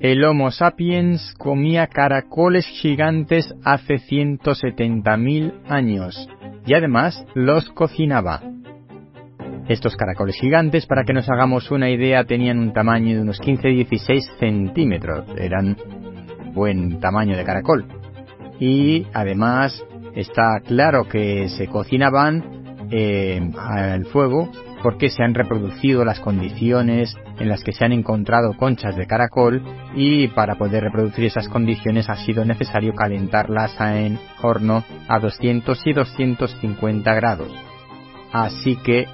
el Homo sapiens comía caracoles gigantes hace 170.000 años y además los cocinaba. Estos caracoles gigantes, para que nos hagamos una idea, tenían un tamaño de unos 15-16 centímetros. Eran buen tamaño de caracol. Y además está claro que se cocinaban eh, al fuego porque se han reproducido las condiciones en las que se han encontrado conchas de caracol y para poder reproducir esas condiciones ha sido necesario calentarlas en horno a 200 y 250 grados. Así que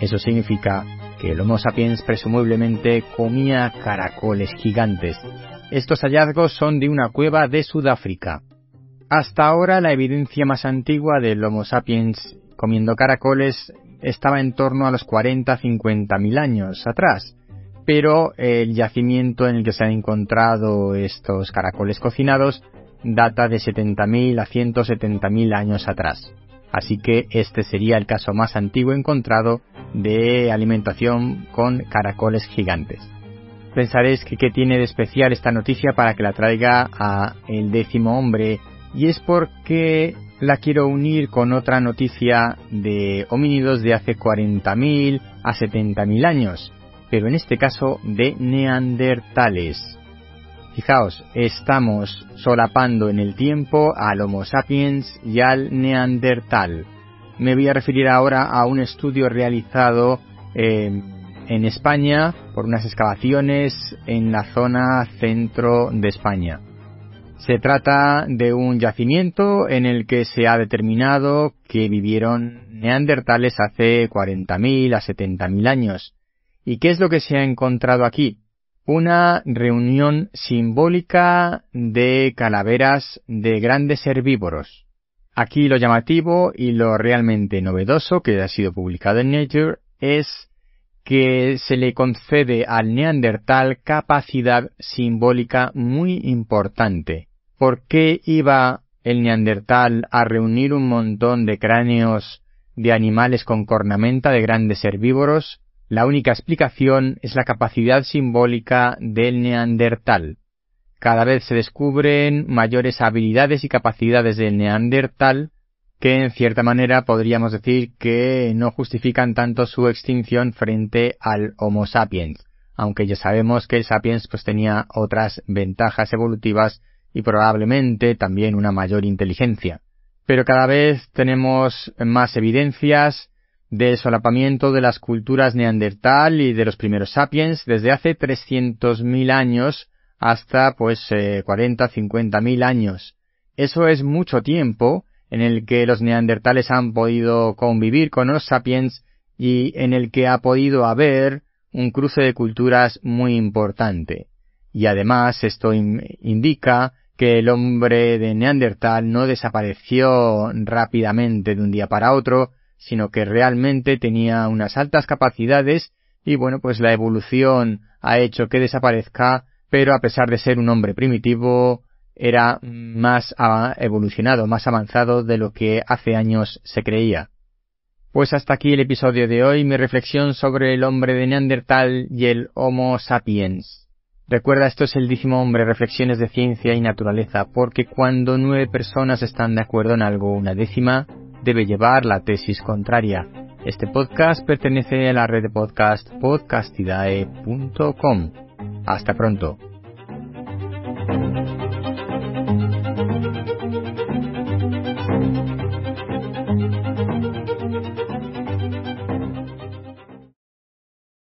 eso significa que el Homo sapiens presumiblemente comía caracoles gigantes. Estos hallazgos son de una cueva de Sudáfrica. Hasta ahora la evidencia más antigua del Homo sapiens comiendo caracoles estaba en torno a los 40-50 mil años atrás, pero el yacimiento en el que se han encontrado estos caracoles cocinados data de 70.000 a 170.000 años atrás. Así que este sería el caso más antiguo encontrado de alimentación con caracoles gigantes. Pensaréis que qué tiene de especial esta noticia para que la traiga a el décimo hombre y es porque la quiero unir con otra noticia de homínidos de hace 40.000 a 70.000 años, pero en este caso de neandertales. Fijaos, estamos solapando en el tiempo al Homo sapiens y al neandertal. Me voy a referir ahora a un estudio realizado eh, en España por unas excavaciones en la zona centro de España. Se trata de un yacimiento en el que se ha determinado que vivieron neandertales hace 40.000 a 70.000 años. ¿Y qué es lo que se ha encontrado aquí? Una reunión simbólica de calaveras de grandes herbívoros. Aquí lo llamativo y lo realmente novedoso que ha sido publicado en Nature es que se le concede al neandertal capacidad simbólica muy importante. ¿Por qué iba el neandertal a reunir un montón de cráneos de animales con cornamenta de grandes herbívoros? La única explicación es la capacidad simbólica del neandertal. Cada vez se descubren mayores habilidades y capacidades del neandertal que en cierta manera podríamos decir que no justifican tanto su extinción frente al Homo sapiens, aunque ya sabemos que el sapiens pues tenía otras ventajas evolutivas y probablemente también una mayor inteligencia. Pero cada vez tenemos más evidencias del solapamiento de las culturas neandertal y de los primeros sapiens desde hace 300.000 años hasta pues 40, eh, 50.000 años. Eso es mucho tiempo en el que los neandertales han podido convivir con los sapiens y en el que ha podido haber un cruce de culturas muy importante. Y además esto indica que el hombre de Neandertal no desapareció rápidamente de un día para otro, sino que realmente tenía unas altas capacidades y bueno, pues la evolución ha hecho que desaparezca, pero a pesar de ser un hombre primitivo, era más evolucionado, más avanzado de lo que hace años se creía. Pues hasta aquí el episodio de hoy, mi reflexión sobre el hombre de Neandertal y el Homo sapiens. Recuerda, esto es el décimo hombre, reflexiones de ciencia y naturaleza, porque cuando nueve personas están de acuerdo en algo, una décima debe llevar la tesis contraria. Este podcast pertenece a la red de podcast podcastidae.com. Hasta pronto.